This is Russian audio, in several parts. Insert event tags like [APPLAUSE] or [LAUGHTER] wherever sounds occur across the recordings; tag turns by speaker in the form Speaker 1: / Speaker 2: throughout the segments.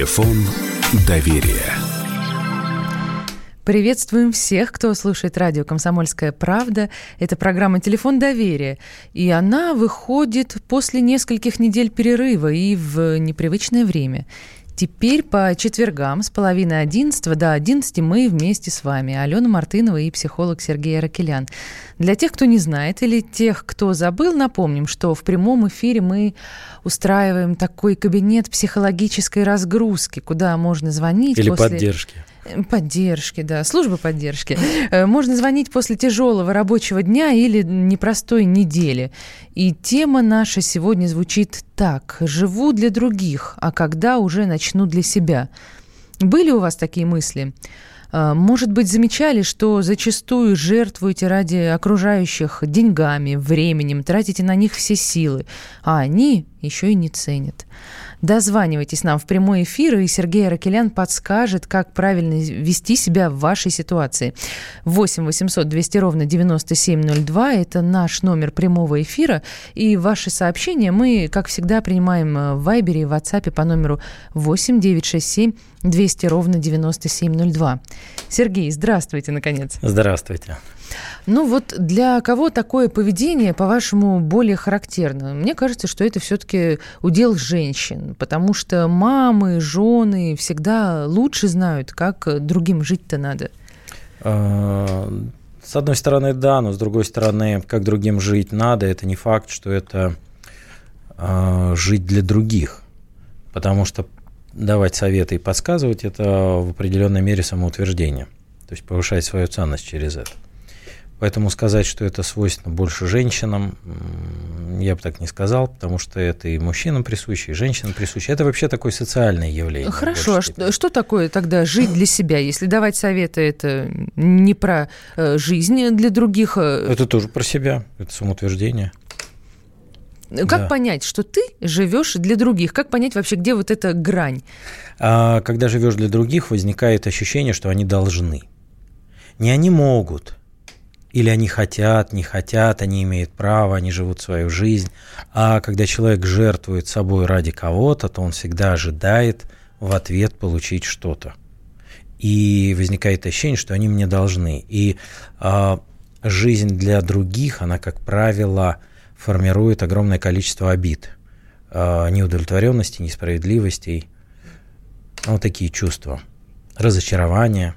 Speaker 1: Телефон доверия.
Speaker 2: Приветствуем всех, кто слушает радио «Комсомольская правда». Это программа «Телефон доверия». И она выходит после нескольких недель перерыва и в непривычное время. Теперь по четвергам с половины одиннадцатого до одиннадцати мы вместе с вами. Алена Мартынова и психолог Сергей Аракелян. Для тех, кто не знает или тех, кто забыл, напомним, что в прямом эфире мы устраиваем такой кабинет психологической разгрузки, куда можно звонить.
Speaker 3: Или
Speaker 2: после...
Speaker 3: поддержки.
Speaker 2: Поддержки, да, служба поддержки. Э, можно звонить после тяжелого рабочего дня или непростой недели. И тема наша сегодня звучит так. «Живу для других, а когда уже начну для себя?» Были у вас такие мысли? Э, может быть, замечали, что зачастую жертвуете ради окружающих деньгами, временем, тратите на них все силы, а они еще и не ценят. Дозванивайтесь нам в прямой эфир, и Сергей Аракелян подскажет, как правильно вести себя в вашей ситуации. 8 800 200 ровно 9702 – это наш номер прямого эфира, и ваши сообщения мы, как всегда, принимаем в Вайбере и в WhatsApp по номеру 8 967 200 ровно 9702. Сергей, здравствуйте, наконец.
Speaker 3: Здравствуйте.
Speaker 2: Ну вот для кого такое поведение, по-вашему, более характерно? Мне кажется, что это все-таки удел женщин, потому что мамы, жены всегда лучше знают, как другим жить-то надо.
Speaker 3: А, с одной стороны, да, но с другой стороны, как другим жить надо, это не факт, что это а, жить для других. Потому что давать советы и подсказывать – это в определенной мере самоутверждение. То есть повышать свою ценность через это. Поэтому сказать, что это свойственно больше женщинам, я бы так не сказал, потому что это и мужчинам присуще, и женщинам присуще. Это вообще такое социальное явление.
Speaker 2: Хорошо, а что, что такое тогда жить для себя? Если давать советы, это не про э, жизнь для других. Э,
Speaker 3: это тоже про себя, это самоутверждение.
Speaker 2: Как да. понять, что ты живешь для других? Как понять вообще, где вот эта грань?
Speaker 3: А, когда живешь для других, возникает ощущение, что они должны. Не они могут, или они хотят, не хотят, они имеют право, они живут свою жизнь. А когда человек жертвует собой ради кого-то, то он всегда ожидает в ответ получить что-то. И возникает ощущение, что они мне должны. И э, жизнь для других, она, как правило, формирует огромное количество обид, э, неудовлетворенности, несправедливостей. Вот такие чувства. Разочарования.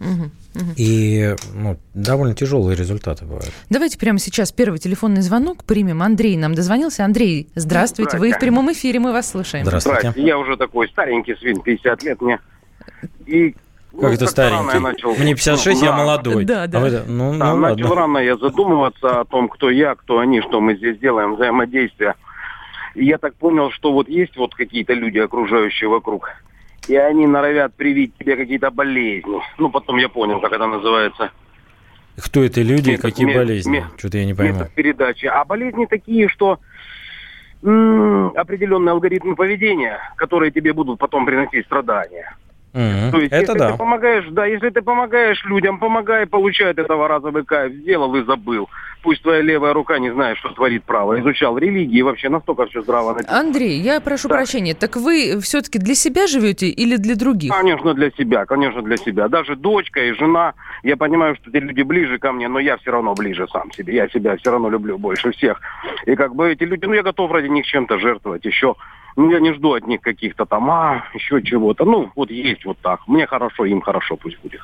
Speaker 2: Угу.
Speaker 3: И ну, довольно тяжелые результаты бывают.
Speaker 2: Давайте прямо сейчас первый телефонный звонок примем. Андрей нам дозвонился. Андрей, здравствуйте. здравствуйте. Вы в прямом эфире, мы вас слушаем.
Speaker 3: Здравствуйте. здравствуйте.
Speaker 4: Я уже такой старенький свин, 50 лет мне.
Speaker 3: И как ну, это старенький? Начал, Мне 56, ну, я да. молодой.
Speaker 2: Да, да. А вы,
Speaker 4: ну, да ну, начал ладно. рано я задумываться о том, кто я, кто они, что мы здесь делаем, взаимодействие. И я так понял, что вот есть вот какие-то люди, окружающие вокруг и они норовят привить тебе какие-то болезни. Ну, потом я понял, как это называется.
Speaker 3: Кто это люди и какие метод, болезни? Что-то я не пойму.
Speaker 4: передачи. А болезни такие, что м- определенные алгоритмы поведения, которые тебе будут потом приносить страдания.
Speaker 3: Mm-hmm. То есть, это
Speaker 4: если
Speaker 3: да.
Speaker 4: ты помогаешь, да, если ты помогаешь людям, помогай получать этого разовый кайф, сделал и забыл. Пусть твоя левая рука не знает, что творит право. Изучал религии, вообще настолько все здраво написано.
Speaker 2: Андрей, я прошу да. прощения, так вы все-таки для себя живете или для других?
Speaker 4: Конечно, для себя, конечно, для себя. Даже дочка и жена, я понимаю, что эти люди ближе ко мне, но я все равно ближе сам себе. Я себя все равно люблю больше всех. И как бы эти люди, ну я готов ради них чем-то жертвовать еще я не жду от них каких-то там, а, еще чего-то. Ну, вот есть вот так. Мне хорошо, им хорошо пусть будет.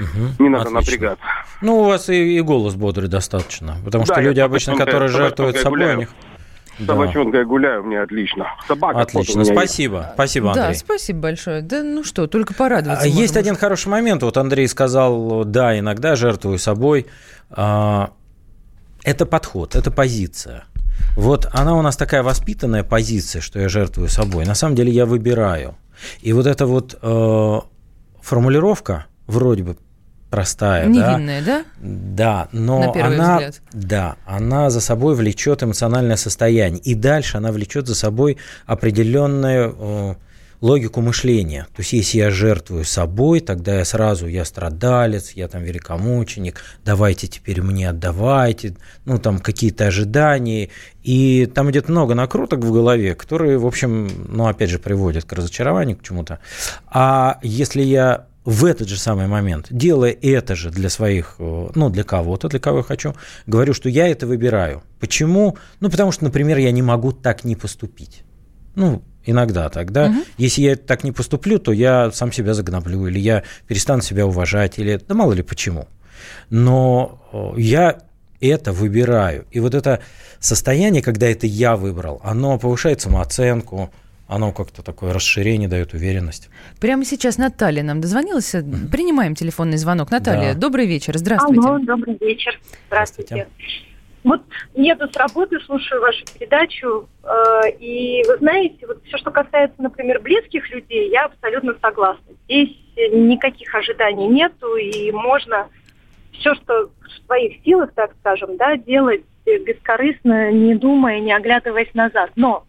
Speaker 4: Угу, не надо отлично. напрягаться.
Speaker 3: Ну, у вас и, и голос бодрый достаточно. Потому да, что люди обычно, которые жертвуют собой, гуляю. у них...
Speaker 4: Собачонка я гуляю, мне отлично.
Speaker 3: Собака Отлично, спасибо. Есть. Спасибо, Андрей.
Speaker 2: Да, спасибо большое. Да ну что, только порадоваться.
Speaker 3: А, есть один хороший момент. Вот Андрей сказал, да, иногда жертвую собой. А, это подход, это позиция. Вот она у нас такая воспитанная позиция, что я жертвую собой. На самом деле я выбираю. И вот эта вот э, формулировка вроде бы простая,
Speaker 2: невинная, да?
Speaker 3: Да, но она, взгляд. да, она за собой влечет эмоциональное состояние, и дальше она влечет за собой определенную э, логику мышления. То есть, если я жертвую собой, тогда я сразу, я страдалец, я там великомученик, давайте теперь мне отдавайте, ну, там какие-то ожидания. И там идет много накруток в голове, которые, в общем, ну, опять же, приводят к разочарованию, к чему-то. А если я в этот же самый момент, делая это же для своих, э, ну, для кого-то, для кого я хочу, говорю, что я это выбираю. Почему? Ну, потому что, например, я не могу так не поступить. Ну, иногда тогда. Угу. Если я так не поступлю, то я сам себя загноблю, или я перестану себя уважать, или да мало ли почему. Но э, я это выбираю. И вот это состояние, когда это я выбрал, оно повышает самооценку, оно как-то такое расширение дает, уверенность.
Speaker 2: Прямо сейчас Наталья нам дозвонилась. Mm-hmm. Принимаем телефонный звонок. Наталья, да. добрый вечер. Здравствуйте.
Speaker 5: Алло, добрый вечер. Здравствуйте. Здравствуйте. Вот еду с работы, слушаю вашу передачу, э, и вы знаете, вот все, что касается, например, близких людей, я абсолютно согласна. Здесь никаких ожиданий нету, и можно все, что в своих силах, так скажем, да, делать бескорыстно, не думая, не оглядываясь назад. Но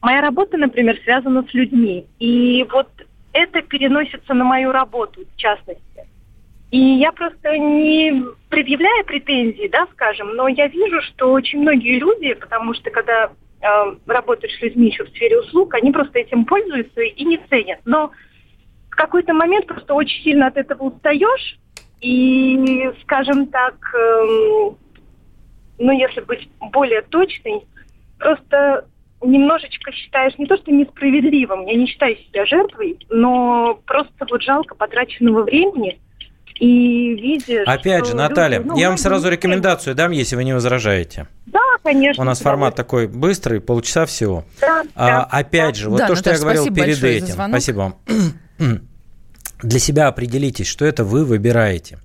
Speaker 5: моя работа, например, связана с людьми, и вот это переносится на мою работу, в частности. И я просто не предъявляю претензий, да, скажем, но я вижу, что очень многие люди, потому что когда э, работаешь с людьми еще в сфере услуг, они просто этим пользуются и не ценят. Но в какой-то момент просто очень сильно от этого устаешь, и, скажем так, э, ну, если быть более точной, просто немножечко считаешь не то, что несправедливым, я не считаю себя жертвой, но просто вот жалко потраченного времени – и видишь...
Speaker 3: Опять же, Наталья, люди, ну, я вам сразу рекомендацию дам, если вы не возражаете.
Speaker 5: Да, конечно.
Speaker 3: У нас формат такой быстрый, полчаса всего. Да, а, да, опять да. же, вот да, то, что я говорил перед этим. Спасибо вам. [CLEARS THROAT] Для себя определитесь, что это вы выбираете.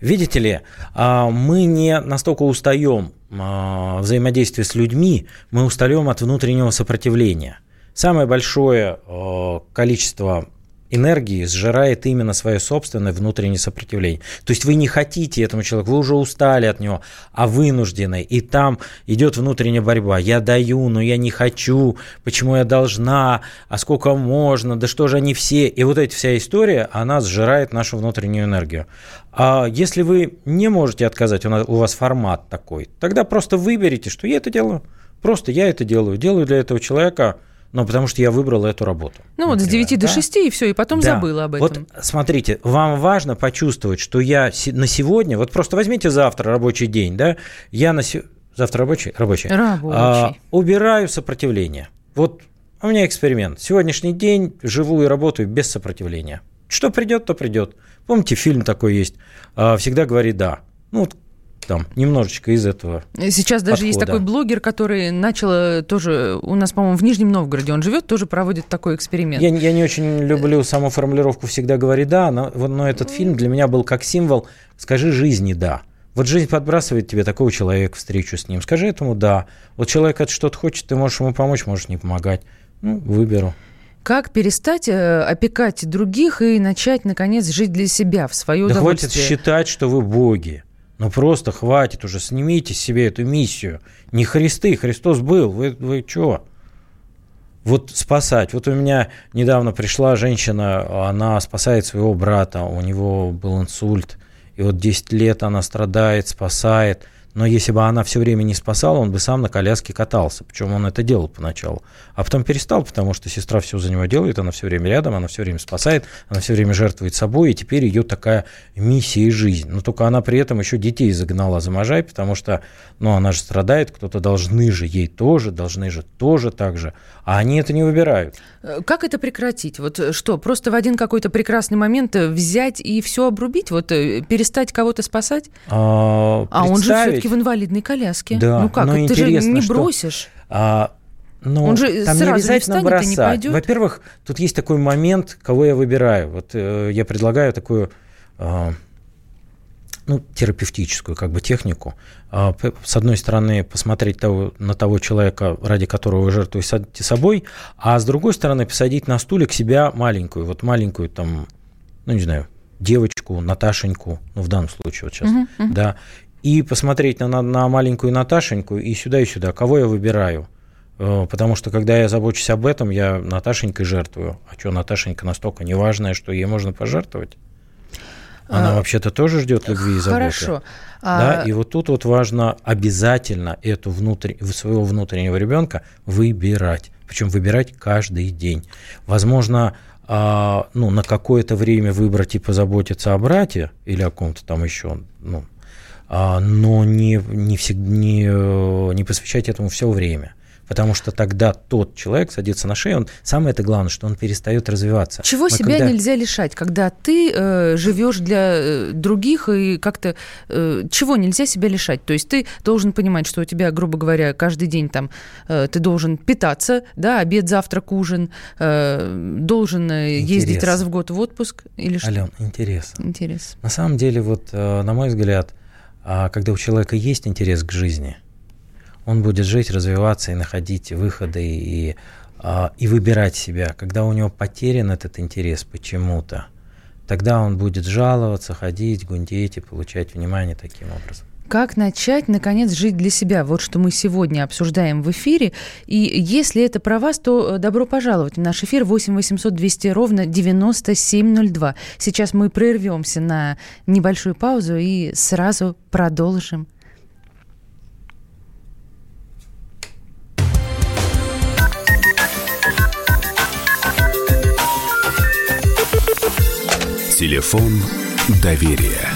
Speaker 3: Видите ли, а, мы не настолько устаем а, взаимодействие с людьми, мы устаем от внутреннего сопротивления. Самое большое а, количество энергии сжирает именно свое собственное внутреннее сопротивление. То есть вы не хотите этому человеку, вы уже устали от него, а вынуждены. И там идет внутренняя борьба. Я даю, но я не хочу. Почему я должна? А сколько можно? Да что же они все? И вот эта вся история, она сжирает нашу внутреннюю энергию. А если вы не можете отказать, у вас формат такой, тогда просто выберите, что я это делаю. Просто я это делаю. Делаю для этого человека – ну, потому что я выбрал эту работу.
Speaker 2: Ну, вот с 9 до 6 и все, и потом да. забыла об этом.
Speaker 3: Вот смотрите, вам важно почувствовать, что я на сегодня, вот просто возьмите завтра рабочий день, да, я на завтра рабочий, рабочий,
Speaker 2: рабочий. А,
Speaker 3: убираю сопротивление. Вот у меня эксперимент. Сегодняшний день живу и работаю без сопротивления. Что придет, то придет. Помните, фильм такой есть. А, всегда говори да. Ну, вот там немножечко из этого.
Speaker 2: Сейчас даже подхода. есть такой блогер, который начал э, тоже у нас, по-моему, в Нижнем Новгороде он живет, тоже проводит такой эксперимент.
Speaker 3: Я, я не очень люблю саму формулировку «всегда говори да», но, но этот фильм для меня был как символ «скажи жизни да». Вот жизнь подбрасывает тебе такого человека, встречу с ним. Скажи этому «да». Вот человек это что-то хочет, ты можешь ему помочь, можешь не помогать. Ну, выберу.
Speaker 2: Как перестать э, опекать других и начать, наконец, жить для себя в свое
Speaker 3: да удовольствие? хватит считать, что вы боги. Ну просто хватит уже, снимите себе эту миссию. Не Христы, Христос был, вы, вы что? Вот спасать. Вот у меня недавно пришла женщина, она спасает своего брата, у него был инсульт, и вот 10 лет она страдает, спасает – но если бы она все время не спасала, он бы сам на коляске катался. Причем он это делал поначалу. А потом перестал, потому что сестра все за него делает, она все время рядом, она все время спасает, она все время жертвует собой, и теперь ее такая миссия и жизнь. Но только она при этом еще детей загнала за можай, потому что ну, она же страдает, кто-то должны же ей тоже, должны же тоже так же. А они это не выбирают.
Speaker 2: Э, как это прекратить? Вот э, что, просто в один какой-то прекрасный момент э, взять и все обрубить? Вот перестать кого-то спасать?
Speaker 3: А,
Speaker 2: а он же все-таки в инвалидной коляске.
Speaker 3: Да,
Speaker 2: ну как, ты же не бросишь.
Speaker 3: Что, а, ну, Он же там сразу не обязательно не бросать. Не Во-первых, тут есть такой момент, кого я выбираю. Вот э, я предлагаю такую э, ну, терапевтическую как бы технику. Э, с одной стороны, посмотреть того, на того человека, ради которого вы жертвуете собой, а с другой стороны, посадить на стуле к себя маленькую, вот маленькую там, ну, не знаю, девочку, Наташеньку, ну, в данном случае вот сейчас, uh-huh, uh-huh. да, и посмотреть на, на, на маленькую Наташеньку и сюда, и сюда, кого я выбираю. Э, потому что когда я забочусь об этом, я Наташенькой жертвую. А что, Наташенька настолько неважная, что ей можно пожертвовать? Она а, вообще-то тоже ждет любви и заботы.
Speaker 2: Хорошо.
Speaker 3: Да, а... и вот тут вот важно обязательно эту внутрь, своего внутреннего ребенка выбирать. Причем выбирать каждый день. Возможно, а, ну, на какое-то время выбрать и позаботиться о брате или о ком-то там еще, ну, но не, не, всегда, не, не посвящать этому все время потому что тогда тот человек садится на шею, он, самое это главное, что он перестает развиваться.
Speaker 2: Чего Мы себя когда... нельзя лишать, когда ты э, живешь для э, других и как-то э, чего нельзя себя лишать? То есть ты должен понимать, что у тебя, грубо говоря, каждый день там э, ты должен питаться, да, обед, завтрак, ужин, э, должен э, ездить раз в год в отпуск или что?
Speaker 3: Ален, интерес.
Speaker 2: Интерес.
Speaker 3: На самом деле, вот, э, на мой взгляд, а, когда у человека есть интерес к жизни – он будет жить, развиваться и находить выходы и, а, и выбирать себя. Когда у него потерян этот интерес почему-то, тогда он будет жаловаться, ходить, гундеть и получать внимание таким образом.
Speaker 2: Как начать, наконец, жить для себя? Вот что мы сегодня обсуждаем в эфире. И если это про вас, то э, добро пожаловать в наш эфир 8 800 200 ровно 9702. Сейчас мы прервемся на небольшую паузу и сразу продолжим
Speaker 1: Телефон доверия.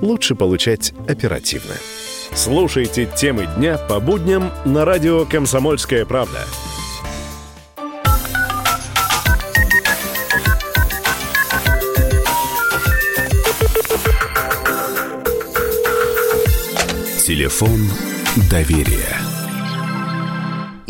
Speaker 6: лучше получать оперативно. Слушайте темы дня по будням на радио «Комсомольская правда».
Speaker 1: Телефон доверия.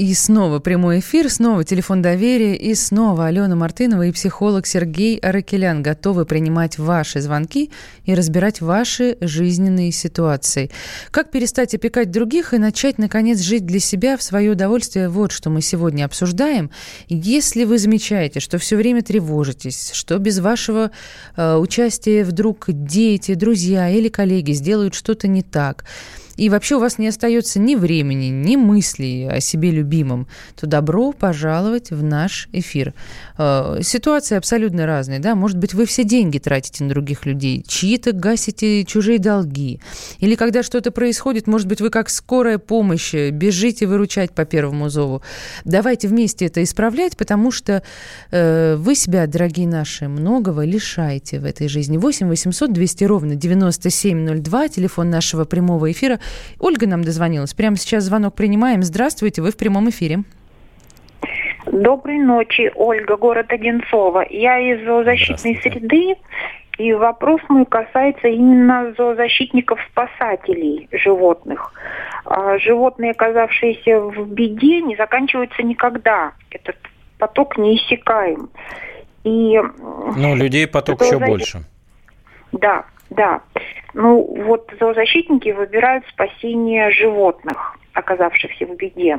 Speaker 2: И снова прямой эфир, снова телефон доверия, и снова Алена Мартынова и психолог Сергей Аракелян готовы принимать ваши звонки и разбирать ваши жизненные ситуации. Как перестать опекать других и начать, наконец, жить для себя в свое удовольствие? Вот что мы сегодня обсуждаем. Если вы замечаете, что все время тревожитесь, что без вашего э, участия вдруг дети, друзья или коллеги сделают что-то не так – и вообще у вас не остается ни времени, ни мыслей о себе любимом, то добро пожаловать в наш эфир. Э, ситуации абсолютно разные, да, может быть, вы все деньги тратите на других людей, чьи-то гасите чужие долги, или когда что-то происходит, может быть, вы как скорая помощь бежите выручать по первому зову. Давайте вместе это исправлять, потому что э, вы себя, дорогие наши, многого лишаете в этой жизни. 8 800 200 ровно 9702, телефон нашего прямого эфира. Ольга нам дозвонилась. Прямо сейчас звонок принимаем. Здравствуйте, вы в прямом эфире.
Speaker 7: Доброй ночи, Ольга, город Одинцова. Я из зоозащитной среды, и вопрос мой касается именно зоозащитников-спасателей животных. А животные, оказавшиеся в беде, не заканчиваются никогда. Этот поток не иссякаем.
Speaker 3: И ну, людей поток еще больше.
Speaker 7: Да, да. Ну, вот зоозащитники выбирают спасение животных, оказавшихся в беде.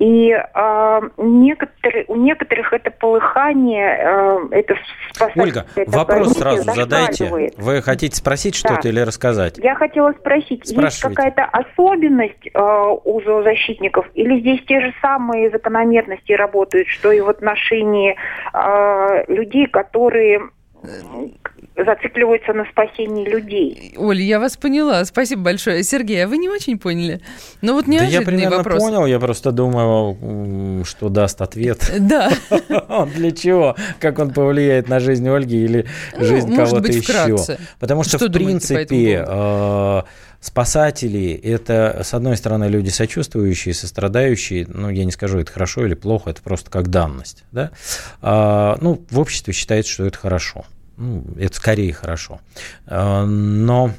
Speaker 7: И э, некоторые, у некоторых это полыхание, э, это спасать.
Speaker 3: Ольга, это вопрос сразу задайте. Вы хотите спросить что-то или рассказать?
Speaker 7: Я хотела спросить, есть какая-то особенность э, у зоозащитников, или здесь те же самые закономерности работают, что и в отношении э, людей, которые зацикливаются на спасении людей.
Speaker 2: Оля, я вас поняла. Спасибо большое. Сергей, а вы не очень поняли? Ну вот неожиданный да
Speaker 3: я примерно
Speaker 2: вопрос.
Speaker 3: понял, я просто думал, что даст ответ.
Speaker 2: Да. [LAUGHS]
Speaker 3: Для чего? Как он повлияет на жизнь Ольги или ну, жизнь кого-то еще? Потому что, в принципе, э, спасатели – это, с одной стороны, люди сочувствующие, сострадающие, ну, я не скажу, это хорошо или плохо, это просто как данность, да? А, ну, в обществе считается, что это хорошо. Ну, это скорее хорошо. А, но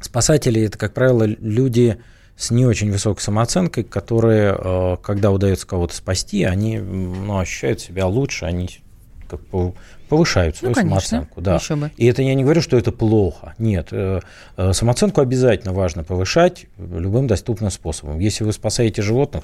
Speaker 3: Спасатели это, как правило, люди с не очень высокой самооценкой, которые, э, когда удается кого-то спасти, они ну, ощущают себя лучше, они как повышают свою ну, конечно, самооценку. Да. Бы. И это я не говорю, что это плохо. Нет, э, э, самооценку обязательно важно повышать любым доступным способом. Если вы спасаете животных,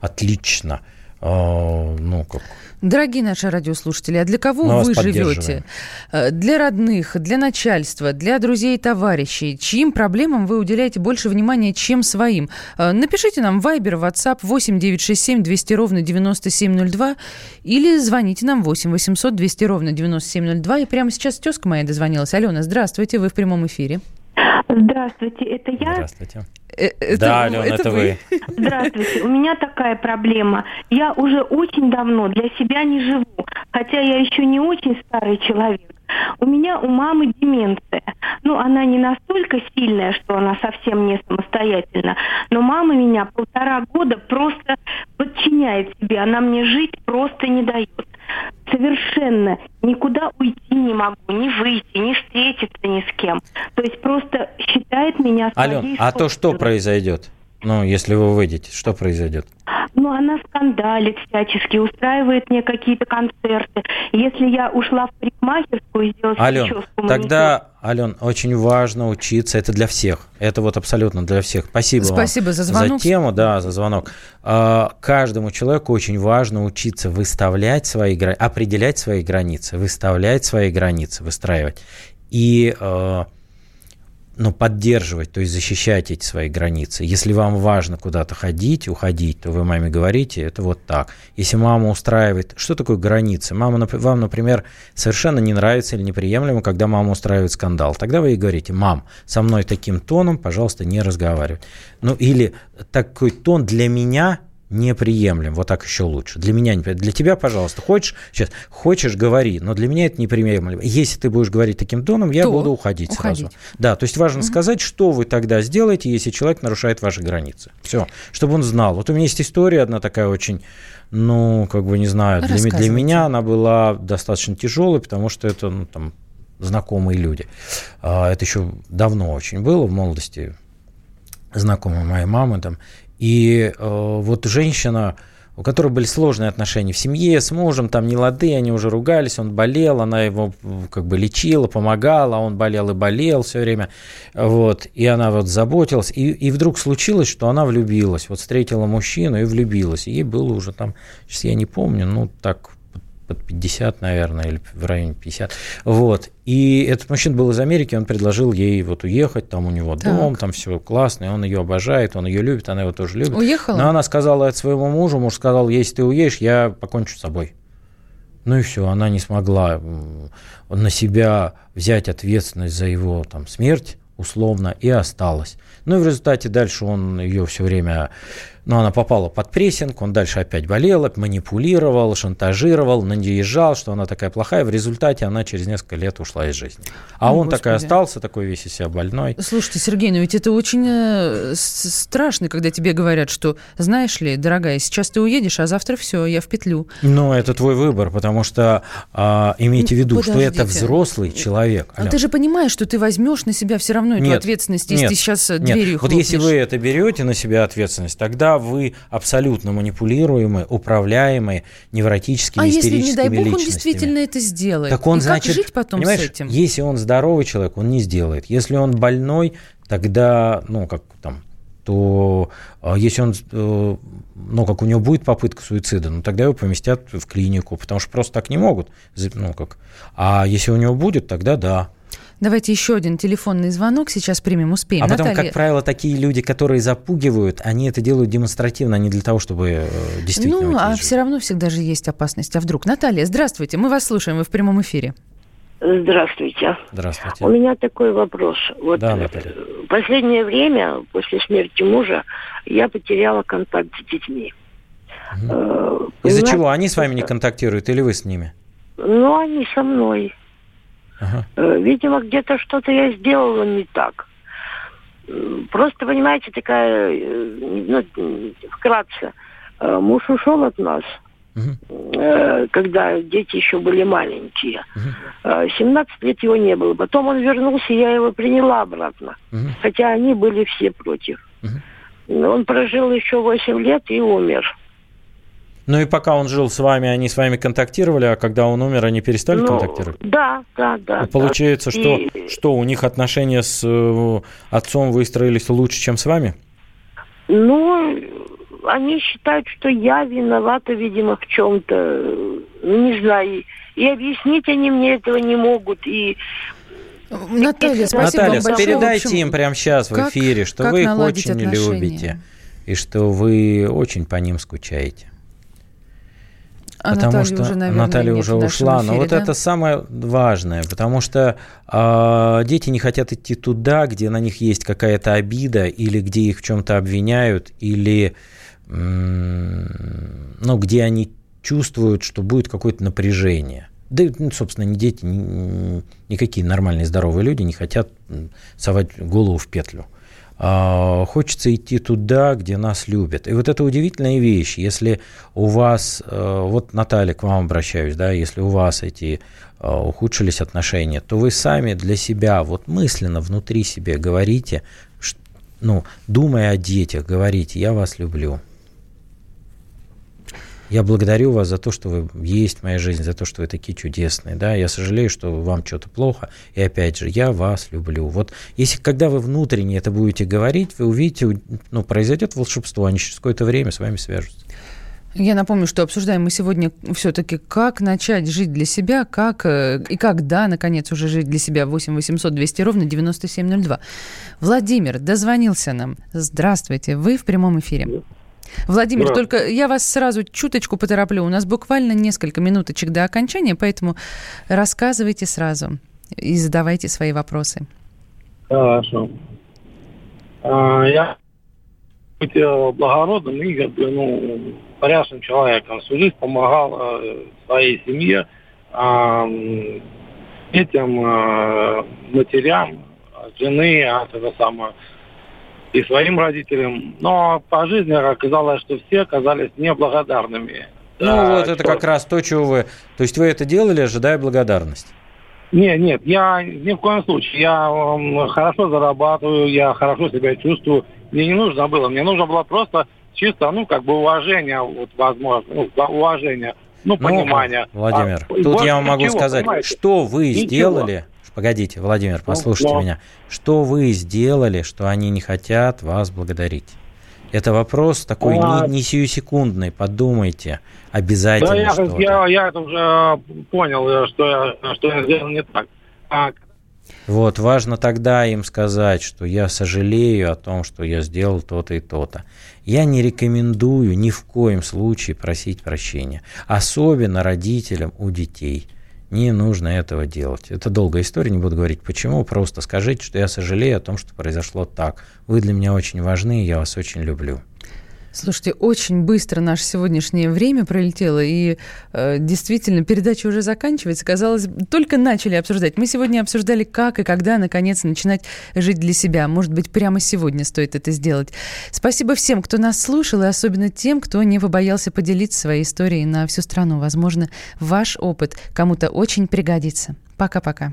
Speaker 3: отлично. Ну, как
Speaker 2: Дорогие наши радиослушатели, а для кого Мы вы живете? Э, для родных, для начальства, для друзей и товарищей? Чьим проблемам вы уделяете больше внимания, чем своим? Э, напишите нам в Viber, WhatsApp 8 967 200 ровно 9702 или звоните нам 8 800 200 ровно 9702. И прямо сейчас тезка моя дозвонилась. Алена, здравствуйте, вы в прямом эфире.
Speaker 8: Здравствуйте, это я?
Speaker 3: Здравствуйте. Э, это, да, Алена, это, это вы.
Speaker 8: Здравствуйте. У меня такая проблема. Я уже очень давно для себя не живу, хотя я еще не очень старый человек. У меня у мамы деменция. Ну, она не настолько сильная, что она совсем не самостоятельна, но мама меня полтора года просто подчиняет себе. Она мне жить просто не дает совершенно никуда уйти не могу, не выйти, не встретиться ни с кем. То есть просто считает меня
Speaker 3: своей Ален, а то что произойдет? Ну, если вы выйдете, что произойдет?
Speaker 8: Ну, она скандалит всячески, устраивает мне какие-то концерты. Если я ушла в парикмахерскую и сделала
Speaker 3: Ален, прическу... Тогда, Ален, очень важно учиться. Это для всех. Это вот абсолютно для всех. Спасибо
Speaker 2: Спасибо
Speaker 3: вам
Speaker 2: за звонок.
Speaker 3: За тему, да, за звонок. А, каждому человеку очень важно учиться выставлять свои границы, определять свои границы, выставлять свои границы, выстраивать. И а, ну, поддерживать, то есть защищать эти свои границы. Если вам важно куда-то ходить, уходить, то вы маме говорите, это вот так. Если мама устраивает... Что такое границы? Мама, вам, например, совершенно не нравится или неприемлемо, когда мама устраивает скандал. Тогда вы ей говорите, мам, со мной таким тоном, пожалуйста, не разговаривай. Ну, или такой тон для меня неприемлем. Вот так еще лучше. Для меня неприемлем. Для тебя, пожалуйста, хочешь, сейчас, хочешь, говори, но для меня это неприемлемо. Если ты будешь говорить таким тоном, я то буду уходить, уходить сразу. Да, то есть важно угу. сказать, что вы тогда сделаете, если человек нарушает ваши границы. Все, чтобы он знал. Вот у меня есть история одна такая очень, ну, как бы не знаю, для, для меня она была достаточно тяжелой, потому что это, ну, там, знакомые люди. А, это еще давно очень было, в молодости знакомые моей мамы там. И э, вот женщина, у которой были сложные отношения в семье, с мужем, там не лады, они уже ругались, он болел, она его как бы лечила, помогала, он болел и болел все время, вот, и она вот заботилась, и, и вдруг случилось, что она влюбилась, вот встретила мужчину и влюбилась, и ей было уже там, сейчас я не помню, ну так под 50, наверное, или в районе 50. Вот. И этот мужчина был из Америки, он предложил ей вот уехать, там у него так. дом, там все классно, и он ее обожает, он ее любит, она его тоже любит.
Speaker 2: Уехала?
Speaker 3: Но она сказала это своему мужу, муж сказал, если ты уедешь, я покончу с собой. Ну и все, она не смогла на себя взять ответственность за его там, смерть условно и осталась. Ну и в результате дальше он ее все время но она попала под прессинг, он дальше опять болел, манипулировал, шантажировал, наезжал, что она такая плохая. В результате она через несколько лет ушла из жизни. А О, он Господи. такой остался, такой весь из себя больной.
Speaker 2: Слушайте, Сергей, ну ведь это очень э, страшно, когда тебе говорят, что, знаешь ли, дорогая, сейчас ты уедешь, а завтра все, я в петлю.
Speaker 3: Ну, это твой выбор, потому что а, имейте в виду, Подождите. что это взрослый человек.
Speaker 2: А ты же понимаешь, что ты возьмешь на себя все равно эту нет, ответственность, если нет, ты сейчас нет. дверью
Speaker 3: Вот если вы это берете на себя ответственность, тогда вы абсолютно манипулируемые, управляемые невротическими, а истерическими если, не дай бог,
Speaker 2: личностями. он действительно это сделает?
Speaker 3: Так он,
Speaker 2: И
Speaker 3: значит,
Speaker 2: как жить потом с этим?
Speaker 3: Если он здоровый человек, он не сделает. Если он больной, тогда, ну, как там, то а, если он, э, ну, как у него будет попытка суицида, ну, тогда его поместят в клинику, потому что просто так не могут. Ну, как. А если у него будет, тогда да.
Speaker 2: Давайте еще один телефонный звонок сейчас примем, успеем.
Speaker 3: А потом, Наталья... как правило, такие люди, которые запугивают, они это делают демонстративно, а не для того, чтобы э, действительно...
Speaker 2: Ну, а все равно всегда же есть опасность. А вдруг? Наталья, здравствуйте, мы вас слушаем, вы в прямом эфире.
Speaker 9: Здравствуйте.
Speaker 3: Здравствуйте.
Speaker 9: У меня такой вопрос. Вот да, Наталья. В последнее время, после смерти мужа, я потеряла контакт с детьми.
Speaker 3: Угу. Из-за чего? Они с вами не контактируют или вы с ними?
Speaker 9: Ну, они со мной. Ага. Э, видимо, где-то что-то я сделала не так. Просто, понимаете, такая, э, ну, вкратце, э, муж ушел от нас, угу. когда дети еще были маленькие. Угу. 17 лет его не было. Потом он вернулся, я его приняла обратно. Угу. Хотя они были все против. Угу. Он прожил еще 8 лет и умер.
Speaker 3: Ну и пока он жил с вами, они с вами контактировали, а когда он умер, они перестали ну, контактировать?
Speaker 9: Да, да, да.
Speaker 3: Получается, да. Что, и... что у них отношения с э, отцом выстроились лучше, чем с вами?
Speaker 9: Ну, они считают, что я виновата, видимо, в чем-то. Ну, не знаю. И объяснить они мне этого не могут. И
Speaker 2: Наталья, спасибо
Speaker 3: Наталья,
Speaker 2: вам большое.
Speaker 3: передайте общем, им прямо сейчас в эфире, что вы их очень отношения? любите и что вы очень по ним скучаете. А потому Наталья что уже, наверное, Наталья уже ушла. Эфире, но вот да? это самое важное, потому что э, дети не хотят идти туда, где на них есть какая-то обида, или где их в чем-то обвиняют, или ну, где они чувствуют, что будет какое-то напряжение. Да, ну, собственно, не дети, ни, никакие нормальные здоровые люди не хотят совать голову в петлю. А, хочется идти туда, где нас любят. И вот это удивительная вещь, если у вас, э, вот Наталья, к вам обращаюсь, да, если у вас эти э, ухудшились отношения, то вы сами для себя, вот мысленно внутри себе говорите, ну, думая о детях, говорите, я вас люблю, я благодарю вас за то, что вы есть в моей жизни, за то, что вы такие чудесные. Да? Я сожалею, что вам что-то плохо. И опять же, я вас люблю. Вот если когда вы внутренне это будете говорить, вы увидите, ну, произойдет волшебство, они через какое-то время с вами свяжутся.
Speaker 2: Я напомню, что обсуждаем мы сегодня все-таки, как начать жить для себя, как э, и когда, наконец, уже жить для себя. 8 800 200 ровно 9702. Владимир дозвонился нам. Здравствуйте, вы в прямом эфире. Владимир, да. только я вас сразу чуточку потороплю. У нас буквально несколько минуточек до окончания, поэтому рассказывайте сразу и задавайте свои вопросы.
Speaker 10: Хорошо. А, я быть благородным и как бы, ну, порядочным человеком. Всю жизнь помогал э, своей семье, э, детям, э, матерям, жены, а это самое, и своим родителям. Но по жизни оказалось, что все оказались неблагодарными.
Speaker 3: Ну да, вот это что... как раз то, чего вы... То есть вы это делали, ожидая благодарность?
Speaker 10: Нет, нет, я ни в коем случае. Я э, хорошо зарабатываю, я хорошо себя чувствую. Мне не нужно было, мне нужно было просто чисто, ну, как бы уважение, вот, возможно, ну, уважение, ну, ну понимание.
Speaker 3: Владимир, а, тут я вам могу чего, сказать, понимаете? что вы ничего. сделали, Погодите, Владимир, ну, послушайте ну, меня. Что вы сделали, что они не хотят вас благодарить? Это вопрос такой а... не, не сиюсекундный, подумайте обязательно. Да,
Speaker 10: я, я, я это уже понял, что я, что я сделал не так. А...
Speaker 3: Вот, важно тогда им сказать, что я сожалею о том, что я сделал то-то и то-то. Я не рекомендую ни в коем случае просить прощения, особенно родителям у детей – не нужно этого делать. Это долгая история, не буду говорить почему. Просто скажите, что я сожалею о том, что произошло так. Вы для меня очень важны, я вас очень люблю.
Speaker 2: Слушайте, очень быстро наше сегодняшнее время пролетело, и э, действительно передача уже заканчивается. Казалось, только начали обсуждать. Мы сегодня обсуждали, как и когда, наконец, начинать жить для себя. Может быть, прямо сегодня стоит это сделать. Спасибо всем, кто нас слушал, и особенно тем, кто не побоялся поделиться своей историей на всю страну. Возможно, ваш опыт кому-то очень пригодится. Пока-пока.